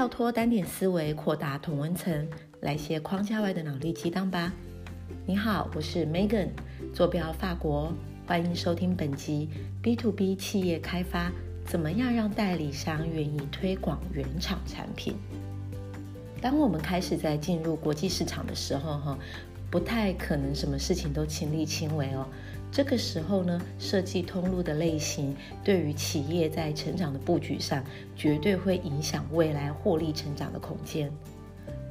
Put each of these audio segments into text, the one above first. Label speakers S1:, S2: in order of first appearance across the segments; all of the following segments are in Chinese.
S1: 跳脱单点思维，扩大同温层，来些框架外的脑力激荡吧。你好，我是 Megan，坐标法国，欢迎收听本集 B to B 企业开发，怎么样让代理商愿意推广原厂产品？当我们开始在进入国际市场的时候，哈，不太可能什么事情都亲力亲为哦。这个时候呢，设计通路的类型对于企业在成长的布局上，绝对会影响未来获利成长的空间。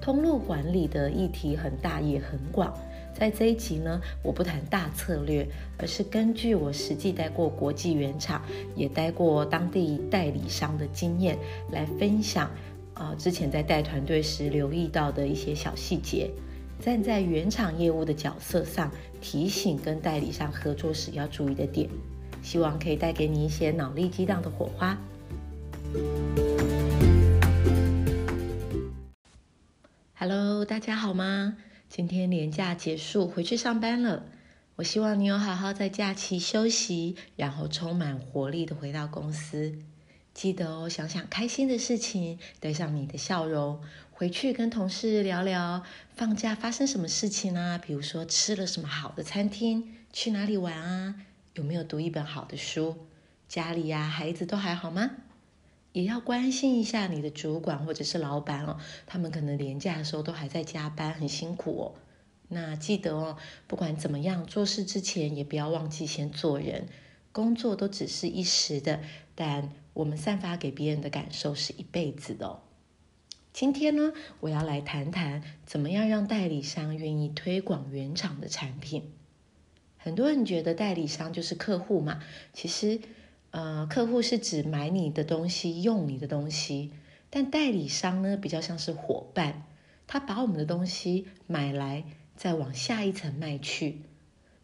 S1: 通路管理的议题很大也很广，在这一集呢，我不谈大策略，而是根据我实际待过国际原厂，也待过当地代理商的经验，来分享啊，之前在带团队时留意到的一些小细节。站在原厂业务的角色上，提醒跟代理商合作时要注意的点，希望可以带给你一些脑力激荡的火花。Hello，大家好吗？今天年假结束，回去上班了。我希望你有好好在假期休息，然后充满活力的回到公司。记得哦，想想开心的事情，带上你的笑容。回去跟同事聊聊放假发生什么事情啊？比如说吃了什么好的餐厅，去哪里玩啊？有没有读一本好的书？家里呀，孩子都还好吗？也要关心一下你的主管或者是老板哦，他们可能年假的时候都还在加班，很辛苦哦。那记得哦，不管怎么样，做事之前也不要忘记先做人。工作都只是一时的，但我们散发给别人的感受是一辈子的。今天呢，我要来谈谈怎么样让代理商愿意推广原厂的产品。很多人觉得代理商就是客户嘛，其实，呃，客户是指买你的东西、用你的东西，但代理商呢，比较像是伙伴，他把我们的东西买来，再往下一层卖去。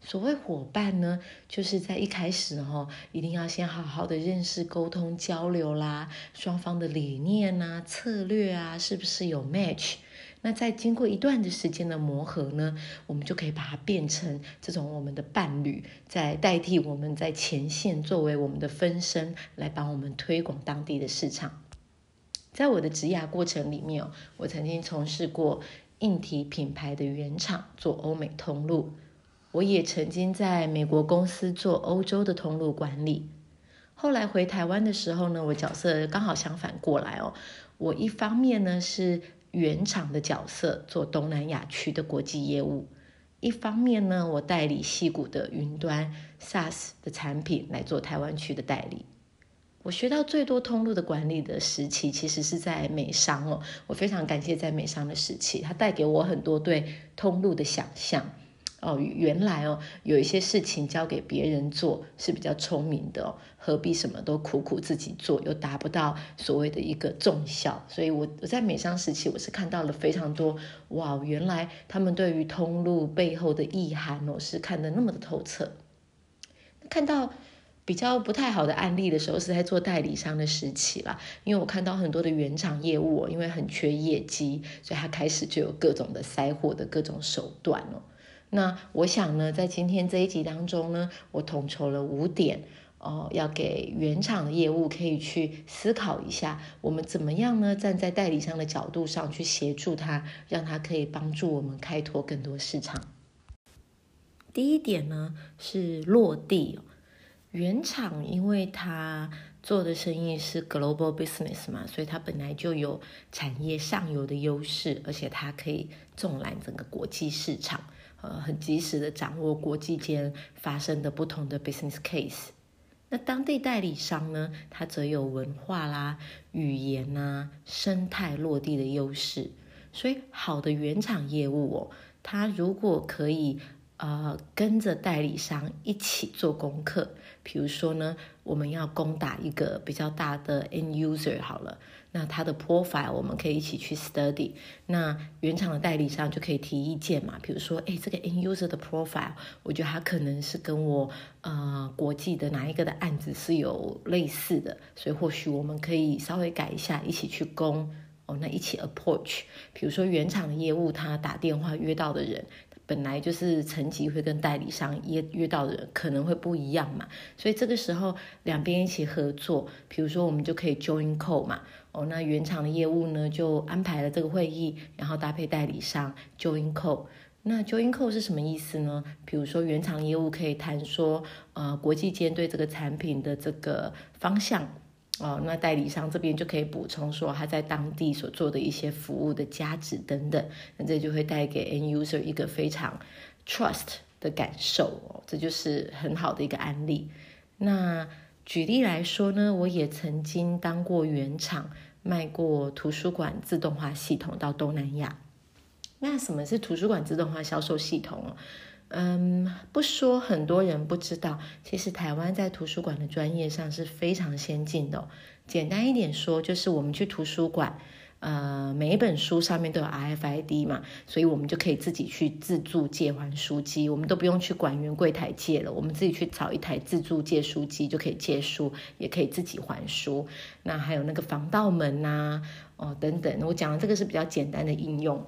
S1: 所谓伙伴呢，就是在一开始哈，一定要先好好的认识、沟通、交流啦，双方的理念啊、策略啊，是不是有 match？那在经过一段的时间的磨合呢，我们就可以把它变成这种我们的伴侣，在代替我们在前线作为我们的分身，来帮我们推广当地的市场。在我的职涯过程里面哦，我曾经从事过硬体品牌的原厂，做欧美通路。我也曾经在美国公司做欧洲的通路管理，后来回台湾的时候呢，我角色刚好相反过来哦。我一方面呢是原厂的角色，做东南亚区的国际业务；一方面呢，我代理戏谷的云端 SaaS 的产品来做台湾区的代理。我学到最多通路的管理的时期，其实是在美商哦。我非常感谢在美商的时期，它带给我很多对通路的想象。哦，原来哦，有一些事情交给别人做是比较聪明的，何必什么都苦苦自己做，又达不到所谓的一个重效。所以，我我在美商时期，我是看到了非常多哇，原来他们对于通路背后的意涵哦，是看得那么的透彻。看到比较不太好的案例的时候，是在做代理商的时期啦，因为我看到很多的原厂业务，因为很缺业绩，所以他开始就有各种的塞货的各种手段哦。那我想呢，在今天这一集当中呢，我统筹了五点哦，要给原厂的业务可以去思考一下，我们怎么样呢？站在代理商的角度上去协助他，让他可以帮助我们开拓更多市场。第一点呢是落地，原厂因为它做的生意是 global business 嘛，所以它本来就有产业上游的优势，而且它可以纵览整个国际市场。呃，很及时的掌握国际间发生的不同的 business case。那当地代理商呢，它则有文化啦、语言呐、生态落地的优势。所以，好的原厂业务哦，它如果可以呃跟着代理商一起做功课，比如说呢，我们要攻打一个比较大的 end user 好了。那他的 profile 我们可以一起去 study，那原厂的代理商就可以提意见嘛，比如说，哎，这个 end user 的 profile，我觉得他可能是跟我呃国际的哪一个的案子是有类似的，所以或许我们可以稍微改一下，一起去攻哦，那一起 approach。比如说原厂的业务，他打电话约到的人本来就是层级会跟代理商约约到的人可能会不一样嘛，所以这个时候两边一起合作，比如说我们就可以 join call 嘛，哦，那原厂的业务呢就安排了这个会议，然后搭配代理商 join call。那 join call 是什么意思呢？比如说原厂业务可以谈说，呃，国际间对这个产品的这个方向。哦，那代理商这边就可以补充说他在当地所做的一些服务的价值等等，那这就会带给 end user 一个非常 trust 的感受哦，这就是很好的一个案例。那举例来说呢，我也曾经当过原厂，卖过图书馆自动化系统到东南亚。那什么是图书馆自动化销售系统哦？嗯，不说很多人不知道，其实台湾在图书馆的专业上是非常先进的。简单一点说，就是我们去图书馆，呃，每一本书上面都有 RFID 嘛，所以我们就可以自己去自助借还书机，我们都不用去管员柜台借了，我们自己去找一台自助借书机就可以借书，也可以自己还书。那还有那个防盗门呐，哦等等，我讲的这个是比较简单的应用。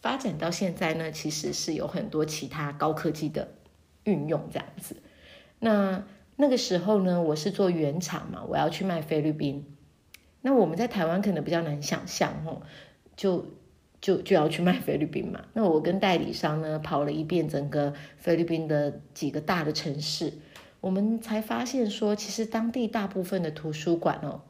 S1: 发展到现在呢，其实是有很多其他高科技的运用这样子。那那个时候呢，我是做原厂嘛，我要去卖菲律宾。那我们在台湾可能比较难想象哦，就就就要去卖菲律宾嘛。那我跟代理商呢跑了一遍整个菲律宾的几个大的城市，我们才发现说，其实当地大部分的图书馆哦，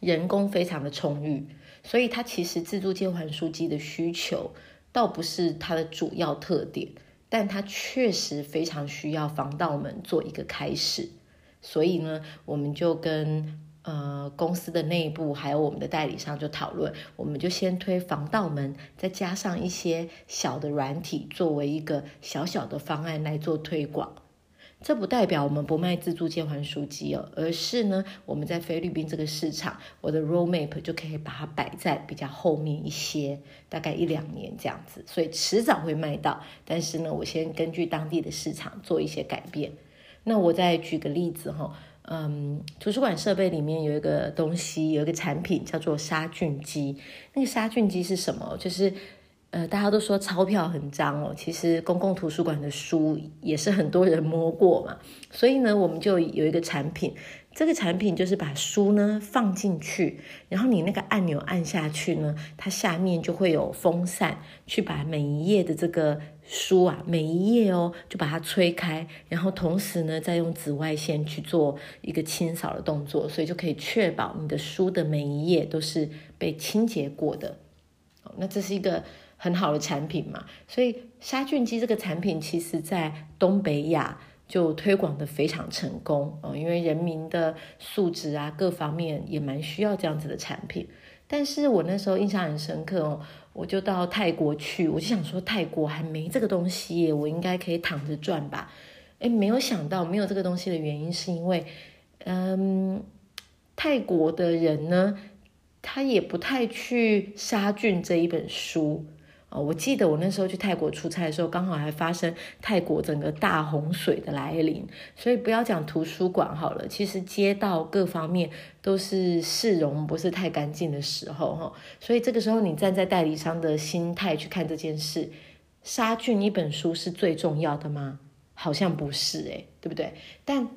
S1: 人工非常的充裕。所以它其实自助借还书机的需求倒不是它的主要特点，但它确实非常需要防盗门做一个开始。所以呢，我们就跟呃公司的内部还有我们的代理商就讨论，我们就先推防盗门，再加上一些小的软体作为一个小小的方案来做推广。这不代表我们不卖自助借还书籍哦，而是呢，我们在菲律宾这个市场，我的 roadmap 就可以把它摆在比较后面一些，大概一两年这样子，所以迟早会卖到。但是呢，我先根据当地的市场做一些改变。那我再举个例子哈，嗯，图书馆设备里面有一个东西，有一个产品叫做杀菌机。那个杀菌机是什么？就是。呃，大家都说钞票很脏哦，其实公共图书馆的书也是很多人摸过嘛，所以呢，我们就有一个产品，这个产品就是把书呢放进去，然后你那个按钮按下去呢，它下面就会有风扇去把每一页的这个书啊，每一页哦，就把它吹开，然后同时呢，再用紫外线去做一个清扫的动作，所以就可以确保你的书的每一页都是被清洁过的。那这是一个。很好的产品嘛，所以杀菌机这个产品，其实在东北亚就推广的非常成功哦，因为人民的素质啊，各方面也蛮需要这样子的产品。但是我那时候印象很深刻哦，我就到泰国去，我就想说泰国还没这个东西，我应该可以躺着赚吧？哎，没有想到没有这个东西的原因，是因为嗯，泰国的人呢，他也不太去杀菌这一本书。哦，我记得我那时候去泰国出差的时候，刚好还发生泰国整个大洪水的来临，所以不要讲图书馆好了，其实街道各方面都是市容不是太干净的时候，哈，所以这个时候你站在代理商的心态去看这件事，杀菌一本书是最重要的吗？好像不是，诶，对不对？但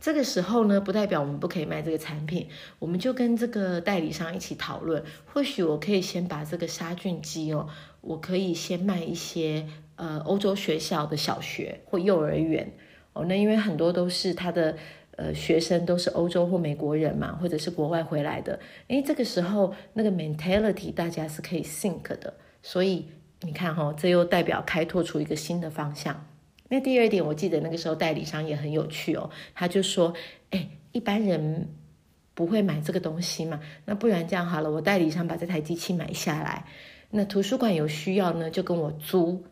S1: 这个时候呢，不代表我们不可以卖这个产品，我们就跟这个代理商一起讨论，或许我可以先把这个杀菌机哦。我可以先卖一些呃欧洲学校的小学或幼儿园哦，那因为很多都是他的呃学生都是欧洲或美国人嘛，或者是国外回来的，诶，这个时候那个 mentality 大家是可以 think 的，所以你看哈，这又代表开拓出一个新的方向。那第二点，我记得那个时候代理商也很有趣哦，他就说，哎，一般人不会买这个东西嘛，那不然这样好了，我代理商把这台机器买下来。那图书馆有需要呢，就跟我租，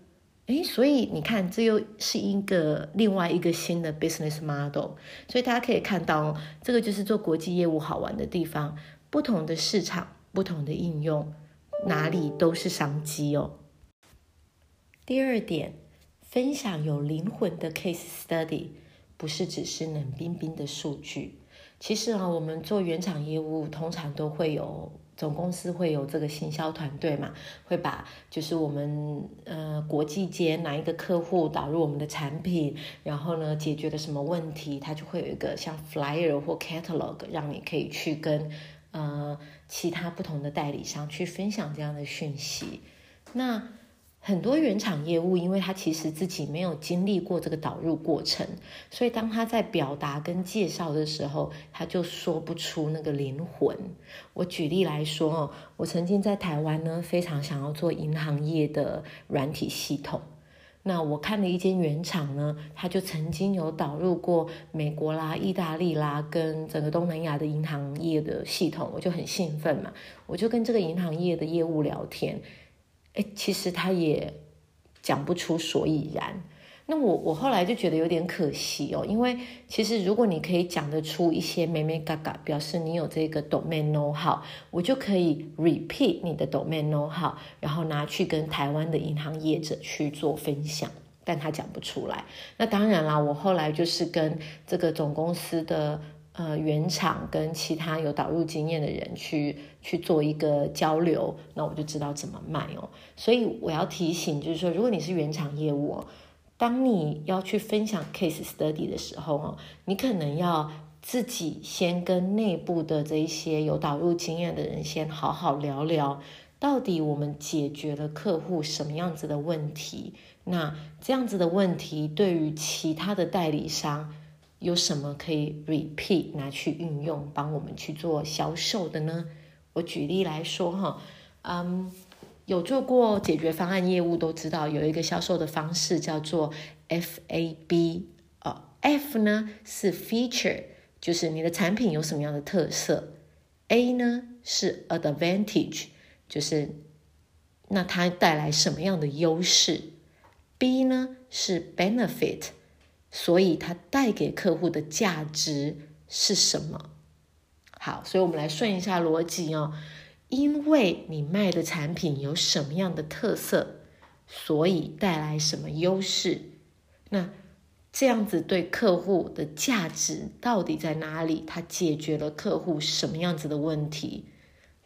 S1: 诶，所以你看，这又是一个另外一个新的 business model。所以大家可以看到，这个就是做国际业务好玩的地方，不同的市场，不同的应用，哪里都是商机哦。第二点，分享有灵魂的 case study，不是只是冷冰冰的数据。其实啊，我们做原厂业务，通常都会有。总公司会有这个行销团队嘛，会把就是我们呃国际间哪一个客户导入我们的产品，然后呢解决了什么问题，它就会有一个像 flyer 或 catalog，让你可以去跟呃其他不同的代理商去分享这样的讯息。那很多原厂业务，因为他其实自己没有经历过这个导入过程，所以当他在表达跟介绍的时候，他就说不出那个灵魂。我举例来说，我曾经在台湾呢，非常想要做银行业的软体系统。那我看了一间原厂呢，他就曾经有导入过美国啦、意大利啦，跟整个东南亚的银行业的系统，我就很兴奋嘛，我就跟这个银行业的业务聊天。哎，其实他也讲不出所以然。那我我后来就觉得有点可惜哦，因为其实如果你可以讲得出一些美美嘎嘎，表示你有这个 domain know how，我就可以 repeat 你的 domain know how，然后拿去跟台湾的银行业者去做分享。但他讲不出来。那当然啦，我后来就是跟这个总公司的。呃，原厂跟其他有导入经验的人去去做一个交流，那我就知道怎么卖哦。所以我要提醒，就是说，如果你是原厂业务，当你要去分享 case study 的时候，哦，你可能要自己先跟内部的这一些有导入经验的人先好好聊聊，到底我们解决了客户什么样子的问题？那这样子的问题对于其他的代理商。有什么可以 repeat 拿去运用，帮我们去做销售的呢？我举例来说哈，嗯，有做过解决方案业务都知道，有一个销售的方式叫做 FAB 哦，F 呢是 feature，就是你的产品有什么样的特色；A 呢是 advantage，就是那它带来什么样的优势；B 呢是 benefit。所以它带给客户的价值是什么？好，所以我们来顺一下逻辑哦。因为你卖的产品有什么样的特色，所以带来什么优势？那这样子对客户的价值到底在哪里？它解决了客户什么样子的问题？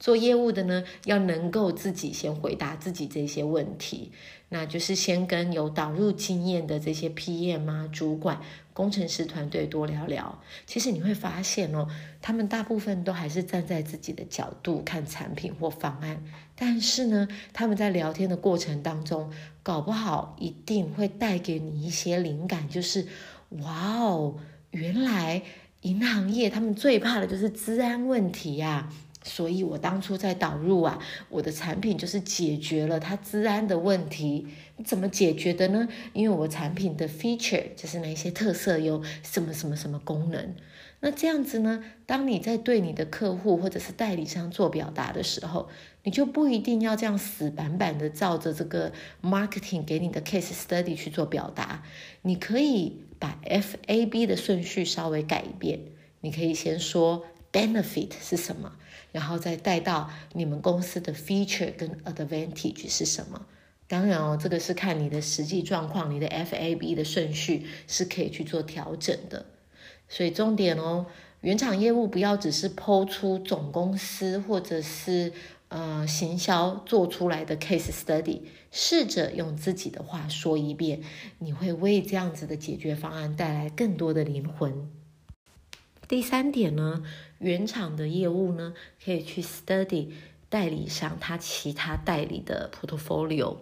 S1: 做业务的呢，要能够自己先回答自己这些问题，那就是先跟有导入经验的这些 PM 啊、主管、工程师团队多聊聊。其实你会发现哦，他们大部分都还是站在自己的角度看产品或方案，但是呢，他们在聊天的过程当中，搞不好一定会带给你一些灵感，就是哇哦，原来银行业他们最怕的就是治安问题呀。所以我当初在导入啊，我的产品就是解决了它治安的问题。怎么解决的呢？因为我产品的 feature 就是哪些特色有什么什么什么功能。那这样子呢，当你在对你的客户或者是代理商做表达的时候，你就不一定要这样死板板的照着这个 marketing 给你的 case study 去做表达。你可以把 F A B 的顺序稍微改一遍。你可以先说 benefit 是什么。然后再带到你们公司的 feature 跟 advantage 是什么？当然哦，这个是看你的实际状况，你的 FAB 的顺序是可以去做调整的。所以重点哦，原厂业务不要只是抛出总公司或者是呃行销做出来的 case study，试着用自己的话说一遍，你会为这样子的解决方案带来更多的灵魂。第三点呢，原厂的业务呢，可以去 study 代理商他其他代理的 portfolio。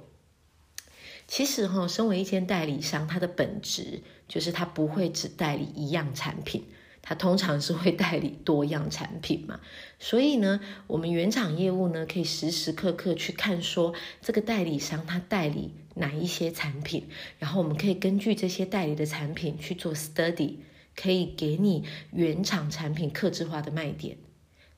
S1: 其实哈，身为一间代理商，它的本质就是它不会只代理一样产品，它通常是会代理多样产品嘛。所以呢，我们原厂业务呢，可以时时刻刻去看说这个代理商他代理哪一些产品，然后我们可以根据这些代理的产品去做 study。可以给你原厂产品克制化的卖点。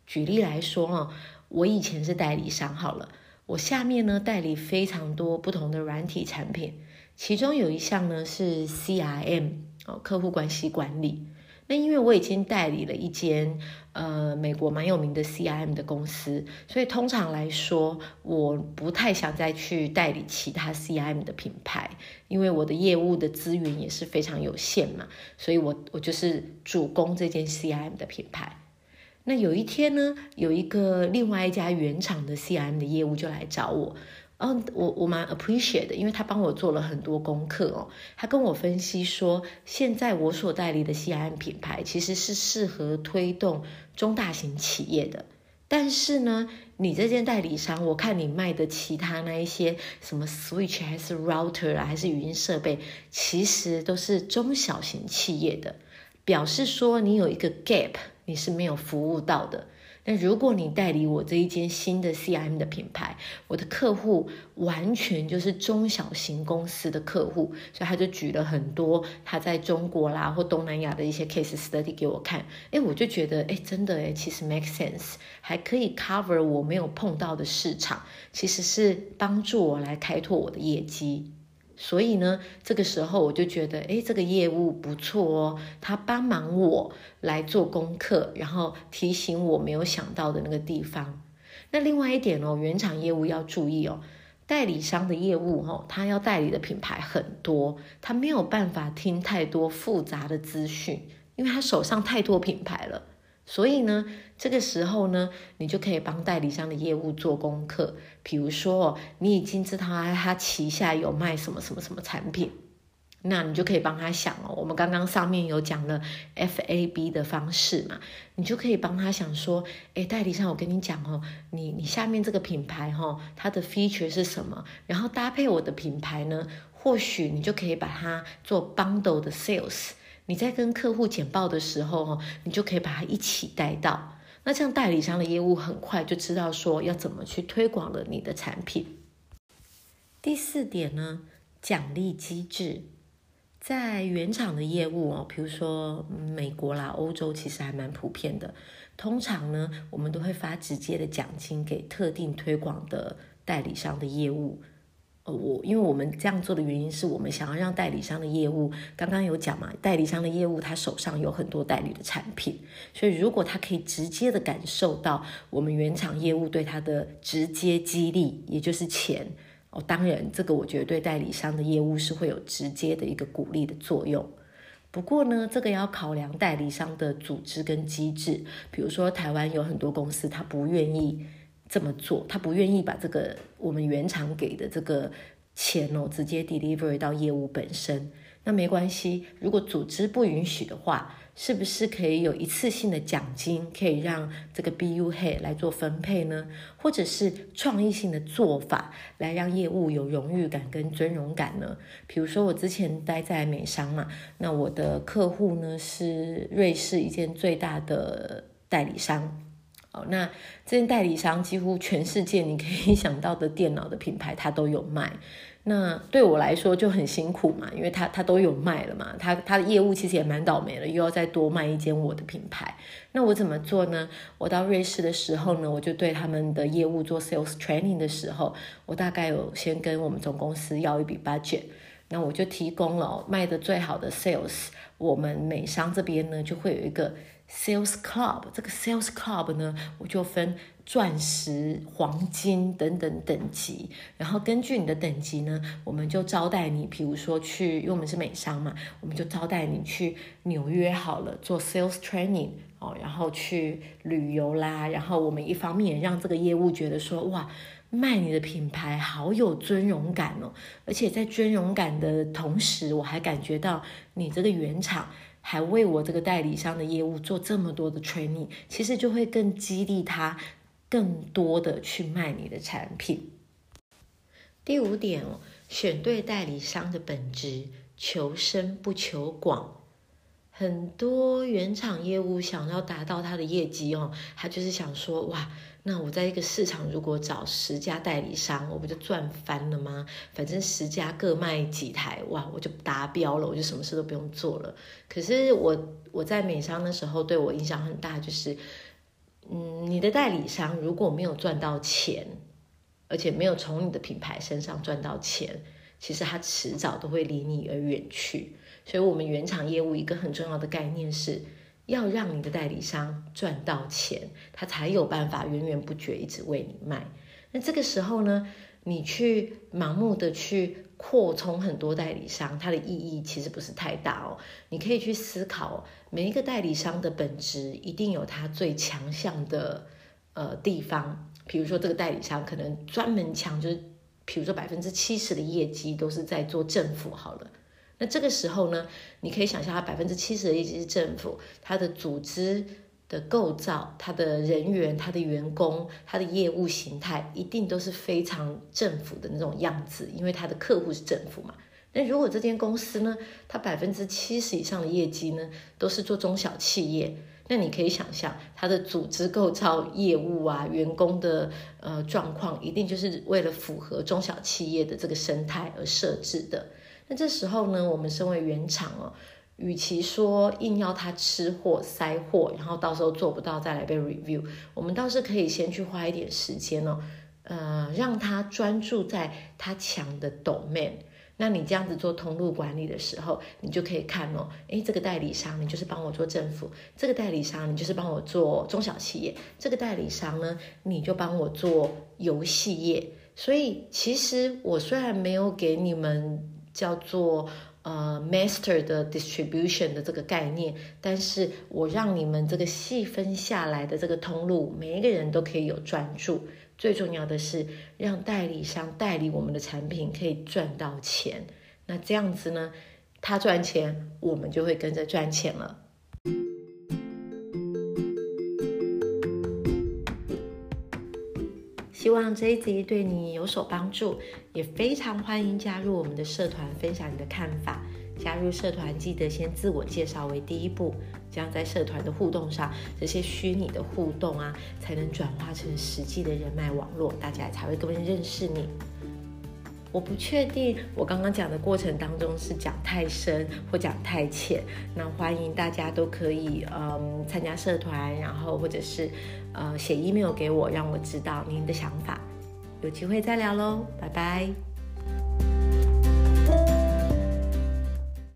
S1: 举例来说哈，我以前是代理商，好了，我下面呢代理非常多不同的软体产品，其中有一项呢是 CRM 哦，客户关系管理。那因为我已经代理了一间呃美国蛮有名的 CRM 的公司，所以通常来说，我不太想再去代理其他 CRM 的品牌，因为我的业务的资源也是非常有限嘛，所以我我就是主攻这间 CRM 的品牌。那有一天呢，有一个另外一家原厂的 CRM 的业务就来找我，嗯，我我蛮 appreciate 的，因为他帮我做了很多功课哦。他跟我分析说，现在我所代理的 CRM 品牌其实是适合推动中大型企业的，但是呢，你这间代理商，我看你卖的其他那一些什么 Switch 还是 Router 啊，还是语音设备，其实都是中小型企业的，表示说你有一个 gap。你是没有服务到的。那如果你代理我这一间新的 CRM 的品牌，我的客户完全就是中小型公司的客户，所以他就举了很多他在中国啦或东南亚的一些 case study 给我看。哎，我就觉得，哎，真的，哎，其实 make sense，还可以 cover 我没有碰到的市场，其实是帮助我来开拓我的业绩。所以呢，这个时候我就觉得，哎，这个业务不错哦，他帮忙我来做功课，然后提醒我没有想到的那个地方。那另外一点哦，原厂业务要注意哦，代理商的业务哦，他要代理的品牌很多，他没有办法听太多复杂的资讯，因为他手上太多品牌了。所以呢，这个时候呢，你就可以帮代理商的业务做功课。比如说，你已经知道他旗下有卖什么什么什么产品，那你就可以帮他想哦。我们刚刚上面有讲了 FAB 的方式嘛，你就可以帮他想说，哎，代理商，我跟你讲哦，你你下面这个品牌哈，它的 feature 是什么？然后搭配我的品牌呢，或许你就可以把它做 bundle 的 sales。你在跟客户简报的时候，哈，你就可以把它一起带到。那这样代理商的业务很快就知道说要怎么去推广了你的产品。第四点呢，奖励机制，在原厂的业务哦，比如说美国啦、欧洲，其实还蛮普遍的。通常呢，我们都会发直接的奖金给特定推广的代理商的业务。呃，我因为我们这样做的原因是我们想要让代理商的业务，刚刚有讲嘛，代理商的业务他手上有很多代理的产品，所以如果他可以直接的感受到我们原厂业务对他的直接激励，也就是钱哦，当然这个我觉得对代理商的业务是会有直接的一个鼓励的作用。不过呢，这个要考量代理商的组织跟机制，比如说台湾有很多公司他不愿意。这么做，他不愿意把这个我们原厂给的这个钱哦，直接 deliver 到业务本身。那没关系，如果组织不允许的话，是不是可以有一次性的奖金，可以让这个 BU head 来做分配呢？或者是创意性的做法，来让业务有荣誉感跟尊荣感呢？比如说我之前待在美商嘛，那我的客户呢是瑞士一间最大的代理商。哦，那这些代理商几乎全世界你可以 想到的电脑的品牌，他都有卖。那对我来说就很辛苦嘛，因为他他都有卖了嘛，他他的业务其实也蛮倒霉了，又要再多卖一间我的品牌。那我怎么做呢？我到瑞士的时候呢，我就对他们的业务做 sales training 的时候，我大概有先跟我们总公司要一笔 budget，那我就提供了卖的最好的 sales，我们美商这边呢就会有一个。Sales Club 这个 Sales Club 呢，我就分钻石、黄金等等等级，然后根据你的等级呢，我们就招待你，比如说去，因为我们是美商嘛，我们就招待你去纽约好了做 Sales Training 哦，然后去旅游啦，然后我们一方面也让这个业务觉得说，哇，卖你的品牌好有尊荣感哦，而且在尊荣感的同时，我还感觉到你这个原厂。还为我这个代理商的业务做这么多的 training，其实就会更激励他更多的去卖你的产品。第五点哦，选对代理商的本质，求深不求广。很多原厂业务想要达到他的业绩哦，他就是想说哇。那我在一个市场，如果找十家代理商，我不就赚翻了吗？反正十家各卖几台，哇，我就达标了，我就什么事都不用做了。可是我我在美商的时候，对我影响很大，就是，嗯，你的代理商如果没有赚到钱，而且没有从你的品牌身上赚到钱，其实他迟早都会离你而远去。所以，我们原厂业务一个很重要的概念是。要让你的代理商赚到钱，他才有办法源源不绝一直为你卖。那这个时候呢，你去盲目的去扩充很多代理商，它的意义其实不是太大哦。你可以去思考，每一个代理商的本质一定有它最强项的呃地方。比如说，这个代理商可能专门强，就是比如说百分之七十的业绩都是在做政府好了。那这个时候呢，你可以想象，它百分之七十的业绩是政府，它的组织。的构造，他的人员、他的员工、他的业务形态，一定都是非常政府的那种样子，因为他的客户是政府嘛。那如果这间公司呢，它百分之七十以上的业绩呢，都是做中小企业，那你可以想象，它的组织构造、业务啊、员工的呃状况，一定就是为了符合中小企业的这个生态而设置的。那这时候呢，我们身为原厂哦。与其说硬要他吃货塞货，然后到时候做不到再来被 review，我们倒是可以先去花一点时间哦，呃，让他专注在他强的 domain。那你这样子做通路管理的时候，你就可以看哦，诶，这个代理商你就是帮我做政府，这个代理商你就是帮我做中小企业，这个代理商呢你就帮我做游戏业。所以其实我虽然没有给你们叫做。呃，master 的 distribution 的这个概念，但是我让你们这个细分下来的这个通路，每一个人都可以有专注。最重要的是，让代理商代理我们的产品可以赚到钱。那这样子呢，他赚钱，我们就会跟着赚钱了。希望这一集对你有所帮助，也非常欢迎加入我们的社团，分享你的看法。加入社团记得先自我介绍为第一步，这样在社团的互动上，这些虚拟的互动啊，才能转化成实际的人脉网络，大家才会更认识你。我不确定我刚刚讲的过程当中是讲太深或讲太浅，那欢迎大家都可以嗯参加社团，然后或者是呃写 email 给我，让我知道您的想法。有机会再聊喽，拜拜。